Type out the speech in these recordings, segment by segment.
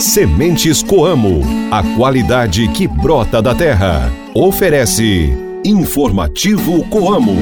Sementes Coamo, a qualidade que brota da terra. Oferece Informativo Coamo.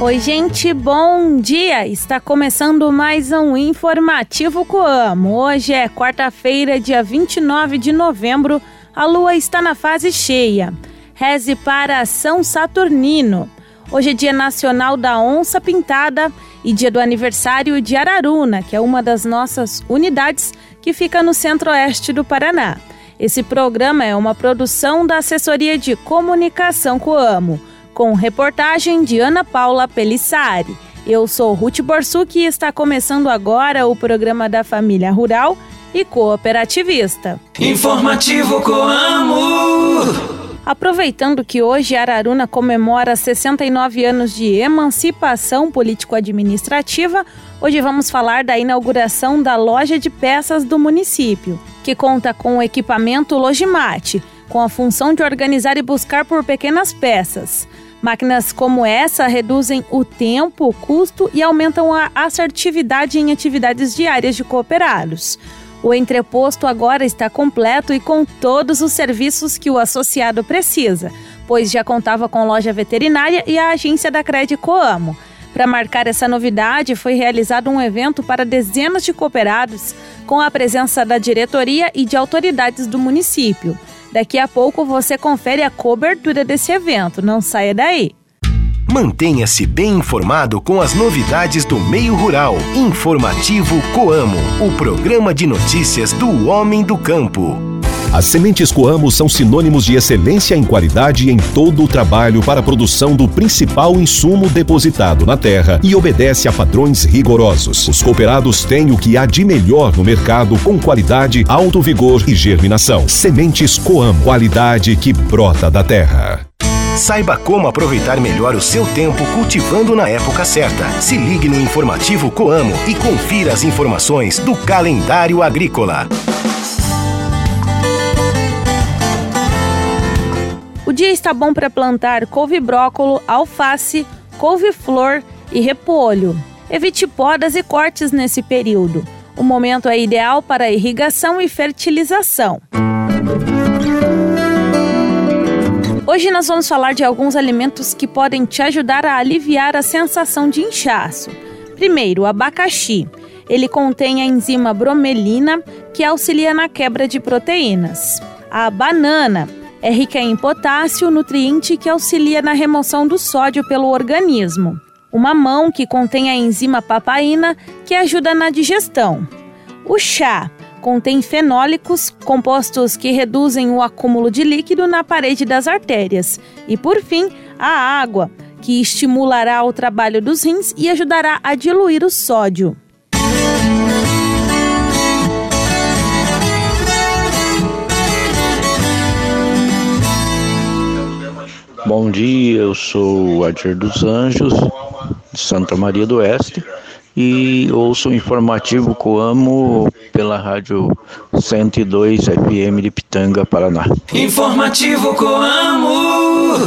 Oi, gente, bom dia! Está começando mais um Informativo Coamo. Hoje é quarta-feira, dia 29 de novembro. A lua está na fase cheia. Reze para São Saturnino. Hoje é Dia Nacional da Onça Pintada e dia do aniversário de Araruna, que é uma das nossas unidades que fica no centro-oeste do Paraná. Esse programa é uma produção da Assessoria de Comunicação Coamo, com reportagem de Ana Paula Pelissari. Eu sou Ruth Borsuk e está começando agora o programa da Família Rural e Cooperativista. Informativo Coamo. Aproveitando que hoje Araruna comemora 69 anos de emancipação político-administrativa, hoje vamos falar da inauguração da loja de peças do município, que conta com o equipamento Logimate, com a função de organizar e buscar por pequenas peças. Máquinas como essa reduzem o tempo, o custo e aumentam a assertividade em atividades diárias de cooperados. O entreposto agora está completo e com todos os serviços que o associado precisa, pois já contava com loja veterinária e a agência da Cred Coamo. Para marcar essa novidade, foi realizado um evento para dezenas de cooperados, com a presença da diretoria e de autoridades do município. Daqui a pouco você confere a cobertura desse evento, não saia daí! Mantenha-se bem informado com as novidades do meio rural. Informativo Coamo, o programa de notícias do homem do campo. As sementes Coamo são sinônimos de excelência em qualidade em todo o trabalho para a produção do principal insumo depositado na terra e obedece a padrões rigorosos. Os cooperados têm o que há de melhor no mercado com qualidade, alto vigor e germinação. Sementes Coamo, qualidade que brota da terra. Saiba como aproveitar melhor o seu tempo cultivando na época certa. Se ligue no informativo Coamo e confira as informações do calendário agrícola. O dia está bom para plantar couve-brócolo, alface, couve-flor e repolho. Evite podas e cortes nesse período. O momento é ideal para irrigação e fertilização. Hoje nós vamos falar de alguns alimentos que podem te ajudar a aliviar a sensação de inchaço. Primeiro, o abacaxi. Ele contém a enzima bromelina, que auxilia na quebra de proteínas. A banana é rica em potássio, nutriente que auxilia na remoção do sódio pelo organismo. O mamão, que contém a enzima papaina, que ajuda na digestão. O chá contém fenólicos, compostos que reduzem o acúmulo de líquido na parede das artérias. E por fim, a água, que estimulará o trabalho dos rins e ajudará a diluir o sódio. Bom dia, eu sou o Adir dos Anjos, de Santa Maria do Oeste e ouço o informativo Coamo pela rádio 102 FM de Pitanga, Paraná. Informativo Coamo.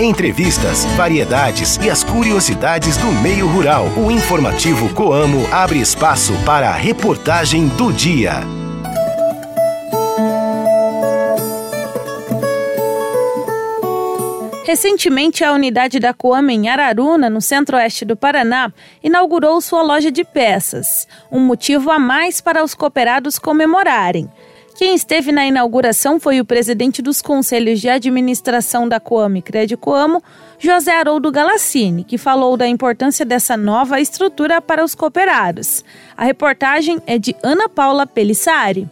Entrevistas, variedades e as curiosidades do meio rural. O informativo Coamo abre espaço para a reportagem do dia. Recentemente, a unidade da Coama em Araruna, no centro-oeste do Paraná, inaugurou sua loja de peças, um motivo a mais para os cooperados comemorarem. Quem esteve na inauguração foi o presidente dos conselhos de administração da Coamo e Crédito Coamo, José Haroldo Galassini, que falou da importância dessa nova estrutura para os cooperados. A reportagem é de Ana Paula Pelissari.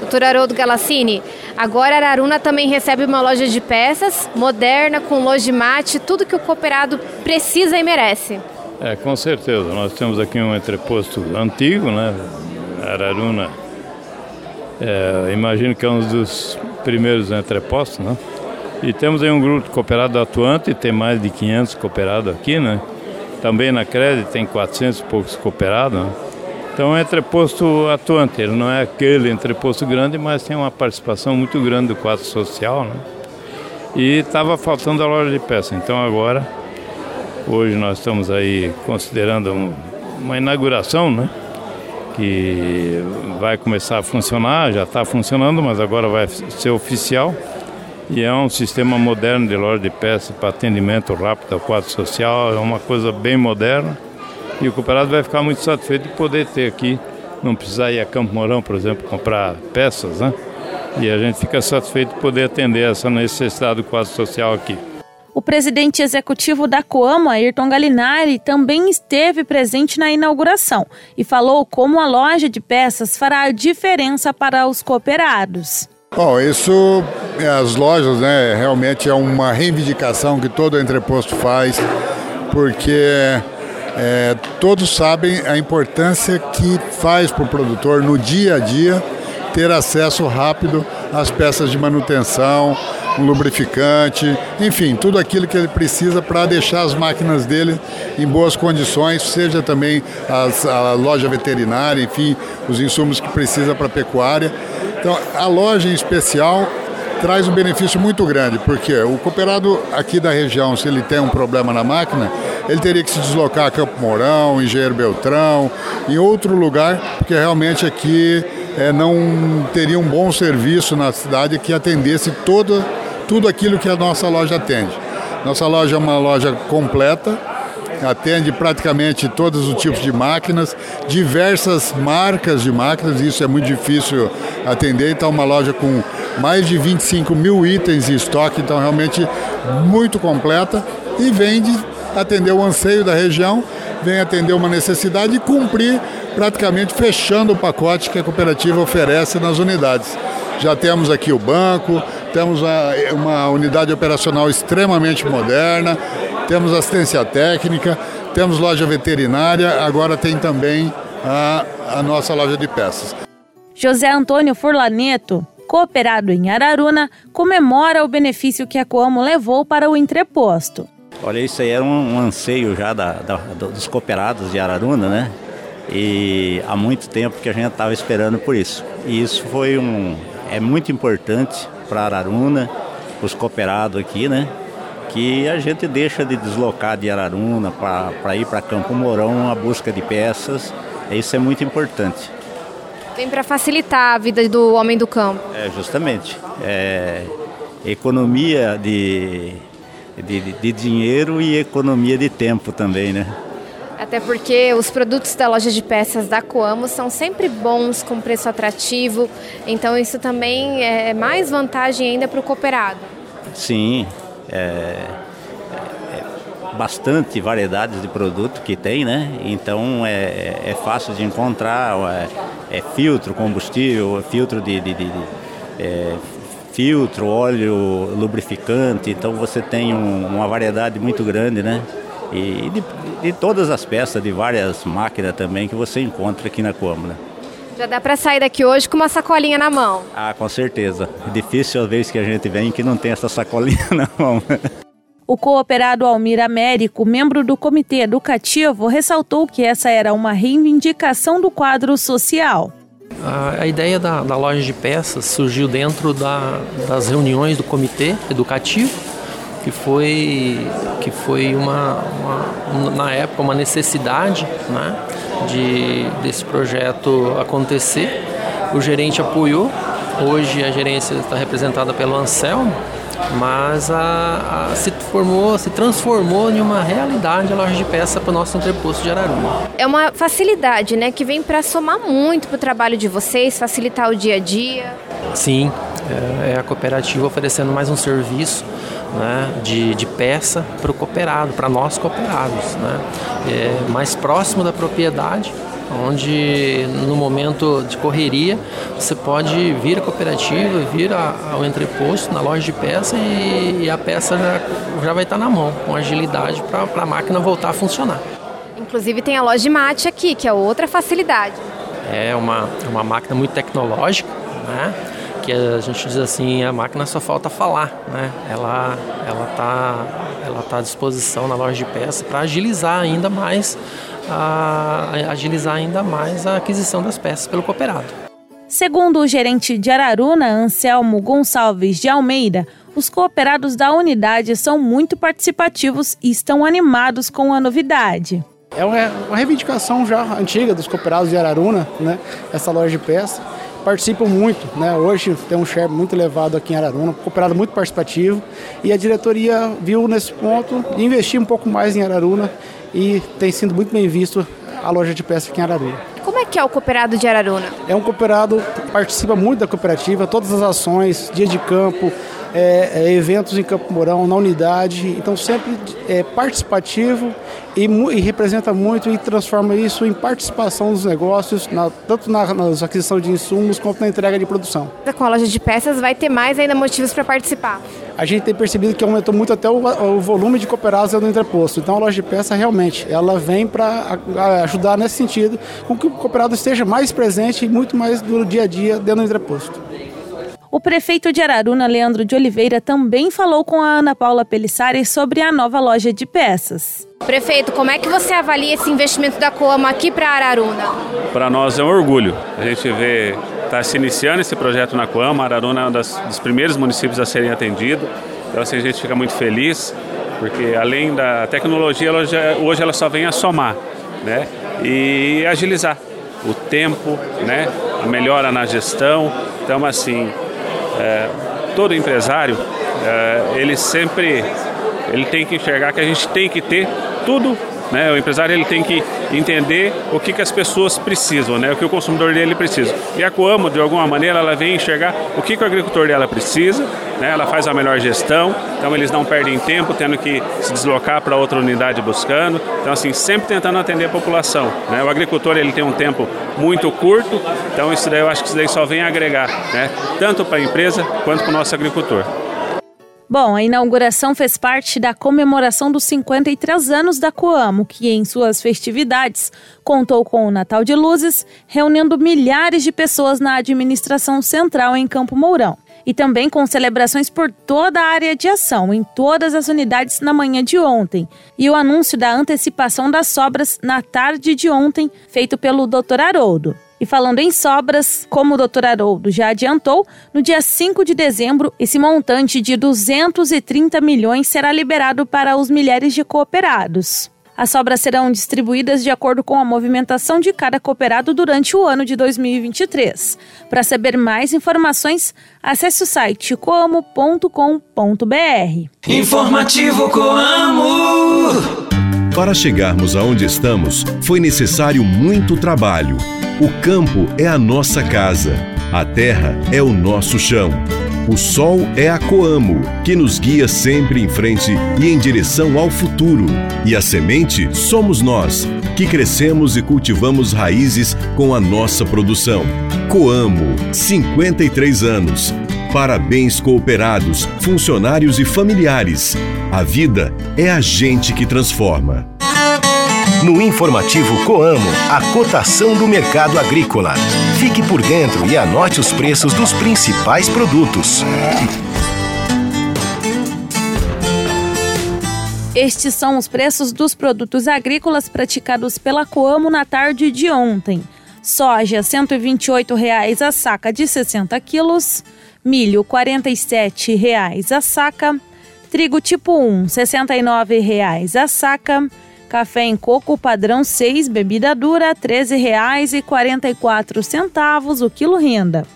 Doutor Haroldo Galassini, agora Araruna também recebe uma loja de peças moderna, com lojimate, tudo que o cooperado precisa e merece. É, com certeza. Nós temos aqui um entreposto antigo, né? Araruna, é, imagino que é um dos primeiros entrepostos, né? E temos aí um grupo de cooperado atuante, tem mais de 500 cooperados aqui, né? Também na Crédito tem 400 e poucos cooperados, né? Então é entreposto atuante, ele não é aquele entreposto grande, mas tem uma participação muito grande do quadro social. Né? e estava faltando a loja de peça. Então agora, hoje nós estamos aí considerando um, uma inauguração, né? Que vai começar a funcionar, já está funcionando, mas agora vai ser oficial. E é um sistema moderno de loja de peças para atendimento rápido ao quadro social, é uma coisa bem moderna. E o cooperado vai ficar muito satisfeito de poder ter aqui, não precisar ir a Campo Mourão, por exemplo, comprar peças, né? E a gente fica satisfeito de poder atender essa necessidade do quadro social aqui. O presidente executivo da Coamo, Ayrton Galinari, também esteve presente na inauguração e falou como a loja de peças fará diferença para os cooperados. Bom, isso, as lojas, né, realmente é uma reivindicação que todo entreposto faz, porque é, todos sabem a importância que faz para o produtor no dia a dia ter acesso rápido às peças de manutenção, um lubrificante, enfim, tudo aquilo que ele precisa para deixar as máquinas dele em boas condições, seja também as, a loja veterinária, enfim, os insumos que precisa para a pecuária. Então, a loja em especial traz um benefício muito grande, porque o cooperado aqui da região, se ele tem um problema na máquina, ele teria que se deslocar a Campo Mourão, Engenheiro Beltrão, em outro lugar, porque realmente aqui é, não teria um bom serviço na cidade que atendesse todo, tudo aquilo que a nossa loja atende. Nossa loja é uma loja completa, atende praticamente todos os tipos de máquinas, diversas marcas de máquinas, isso é muito difícil atender, então uma loja com mais de 25 mil itens em estoque, então realmente muito completa e vende atender o anseio da região, vem atender uma necessidade e cumprir praticamente fechando o pacote que a cooperativa oferece nas unidades. Já temos aqui o banco, temos uma unidade operacional extremamente moderna, temos assistência técnica, temos loja veterinária, agora tem também a, a nossa loja de peças. José Antônio Furlaneto, cooperado em Araruna, comemora o benefício que a Coamo levou para o entreposto. Olha, isso aí era um, um anseio já da, da, dos cooperados de Araruna, né? E há muito tempo que a gente estava esperando por isso. E isso foi um. é muito importante para Araruna, para os cooperados aqui, né? Que a gente deixa de deslocar de Araruna para ir para Campo Mourão a busca de peças. Isso é muito importante. Vem para facilitar a vida do homem do campo. É, justamente. É, economia de de, de dinheiro e economia de tempo também, né? Até porque os produtos da loja de peças da Coamo são sempre bons, com preço atrativo, então isso também é mais vantagem ainda para o cooperado. Sim, é, é, bastante variedades de produto que tem, né? Então é, é fácil de encontrar, é, é filtro, combustível, filtro de, de, de, de é, filtro, óleo, lubrificante, então você tem um, uma variedade muito grande, né? E de, de, todas as peças, de várias máquinas também que você encontra aqui na Cômoda. Já dá para sair daqui hoje com uma sacolinha na mão? Ah, com certeza. Difícil a vez que a gente vem que não tem essa sacolinha na mão. O cooperado Almir Américo, membro do comitê educativo, ressaltou que essa era uma reivindicação do quadro social. A, a ideia da, da, loja de peças surgiu dentro da, das reuniões do comitê educativo, que foi, que foi uma, uma na época uma necessidade né, de, desse projeto acontecer. O gerente apoiou, hoje a gerência está representada pelo Anselmo, mas a, a, se formou, se transformou em uma realidade a loja de peça para o nosso entreposto de Araruma. É uma facilidade, né, que vem para somar muito para o trabalho de vocês, facilitar o dia a dia. Sim, é, é a cooperativa oferecendo mais um serviço né, de, de peça para o cooperado, para nós cooperados, né, é mais próximo da propriedade onde no momento de correria você pode vir à cooperativa, vir ao entreposto, na loja de peça e, e a peça já, já vai estar na mão, com agilidade para a máquina voltar a funcionar. Inclusive tem a loja de mate aqui, que é outra facilidade. É uma, uma máquina muito tecnológica, né? Que a gente diz assim, a máquina só falta falar, né? Ela ela tá ela tá à disposição na loja de peça para agilizar ainda mais a, agilizar ainda mais a aquisição das peças pelo cooperado. Segundo o gerente de Araruna, Anselmo Gonçalves de Almeida, os cooperados da unidade são muito participativos e estão animados com a novidade. É uma reivindicação já antiga dos cooperados de Araruna, né? essa loja de peça. Participam muito, né? hoje tem um share muito elevado aqui em Araruna, um cooperado muito participativo e a diretoria viu nesse ponto de investir um pouco mais em Araruna e tem sido muito bem visto a loja de peça aqui em Araruna. Como é que é o cooperado de Araruna? É um cooperado que participa muito da cooperativa, todas as ações, dia de campo, é, é, eventos em Campo Mourão, na unidade, então sempre é participativo e, e, representa muito e transforma isso em participação nos negócios, na, tanto na, na aquisição de insumos quanto na entrega de produção. Com a loja de peças vai ter mais ainda motivos para participar? A gente tem percebido que aumentou muito até o, o volume de cooperados no entreposto. Então a loja de peça realmente ela vem para ajudar nesse sentido com que o cooperado esteja mais presente e muito mais do dia a dia dentro do entreposto. O prefeito de Araruna, Leandro de Oliveira, também falou com a Ana Paula Pelissari sobre a nova loja de peças. Prefeito, como é que você avalia esse investimento da Coama aqui para Araruna? Para nós é um orgulho. A gente vê está se iniciando esse projeto na Coama. Araruna é um das, dos primeiros municípios a serem atendidos. Então assim, a gente fica muito feliz, porque além da tecnologia, ela já, hoje ela só vem a somar né? e agilizar o tempo, né? a melhora na gestão. Então, assim, é, todo empresário, é, ele sempre ele tem que enxergar que a gente tem que ter tudo né? O empresário ele tem que entender o que, que as pessoas precisam, né? o que o consumidor dele precisa. E a Coamo, de alguma maneira, ela vem enxergar o que, que o agricultor dela precisa, né? ela faz a melhor gestão, então eles não perdem tempo tendo que se deslocar para outra unidade buscando. Então, assim, sempre tentando atender a população. Né? O agricultor ele tem um tempo muito curto, então isso daí eu acho que isso daí só vem agregar, né? tanto para a empresa quanto para o nosso agricultor. Bom, a inauguração fez parte da comemoração dos 53 anos da Coamo, que em suas festividades contou com o Natal de Luzes, reunindo milhares de pessoas na administração central em Campo Mourão. E também com celebrações por toda a área de ação, em todas as unidades na manhã de ontem. E o anúncio da antecipação das sobras na tarde de ontem, feito pelo Dr. Haroldo. E falando em sobras, como o doutor Haroldo já adiantou, no dia 5 de dezembro, esse montante de 230 milhões será liberado para os milhares de cooperados. As sobras serão distribuídas de acordo com a movimentação de cada cooperado durante o ano de 2023. Para saber mais informações, acesse o site coamo.com.br. Informativo Coamo. Para chegarmos aonde estamos, foi necessário muito trabalho. O campo é a nossa casa, a terra é o nosso chão. O sol é a Coamo, que nos guia sempre em frente e em direção ao futuro. E a semente somos nós, que crescemos e cultivamos raízes com a nossa produção. Coamo, 53 anos. Parabéns cooperados, funcionários e familiares. A vida é a gente que transforma. No informativo Coamo, a cotação do mercado agrícola. Fique por dentro e anote os preços dos principais produtos. Estes são os preços dos produtos agrícolas praticados pela Coamo na tarde de ontem. Soja, R$ 128,00 a saca de 60 quilos milho R$ 47,00 a saca, trigo tipo 1 R$ 69,00 a saca, café em coco padrão 6 bebida dura R$ 13,44 o quilo renda.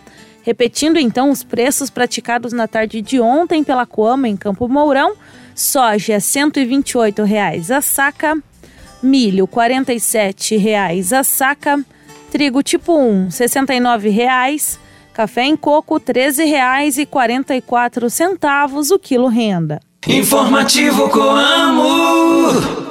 Repetindo então os preços praticados na tarde de ontem pela Coama em Campo Mourão, soja R$ 128,00 a saca, milho R$ 47,00 a saca, trigo tipo 1 R$ 69,00 Café em coco R$ 13,44 o quilo renda. Informativo Coamo.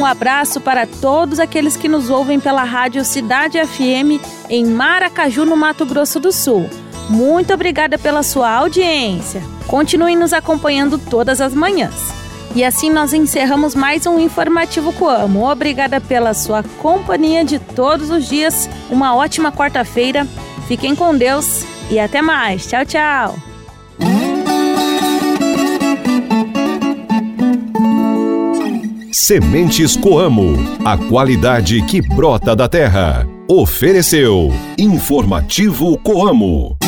Um abraço para todos aqueles que nos ouvem pela Rádio Cidade FM em Maracaju, no Mato Grosso do Sul. Muito obrigada pela sua audiência. Continue nos acompanhando todas as manhãs. E assim nós encerramos mais um Informativo Coamo. Obrigada pela sua companhia de todos os dias. Uma ótima quarta-feira. Fiquem com Deus e até mais. Tchau, tchau. Sementes Coamo, a qualidade que brota da terra. Ofereceu Informativo Coamo.